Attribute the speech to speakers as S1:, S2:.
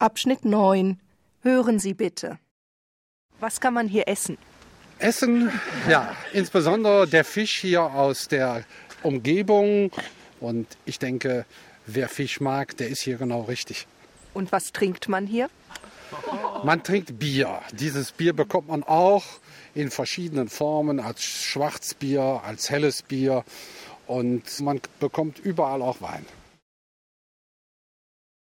S1: Abschnitt 9. Hören Sie bitte. Was kann man hier essen?
S2: Essen, ja, insbesondere der Fisch hier aus der Umgebung. Und ich denke, wer Fisch mag, der ist hier genau richtig.
S1: Und was trinkt man hier?
S2: Man trinkt Bier. Dieses Bier bekommt man auch in verschiedenen Formen, als Schwarzbier, als helles Bier. Und man bekommt überall auch Wein.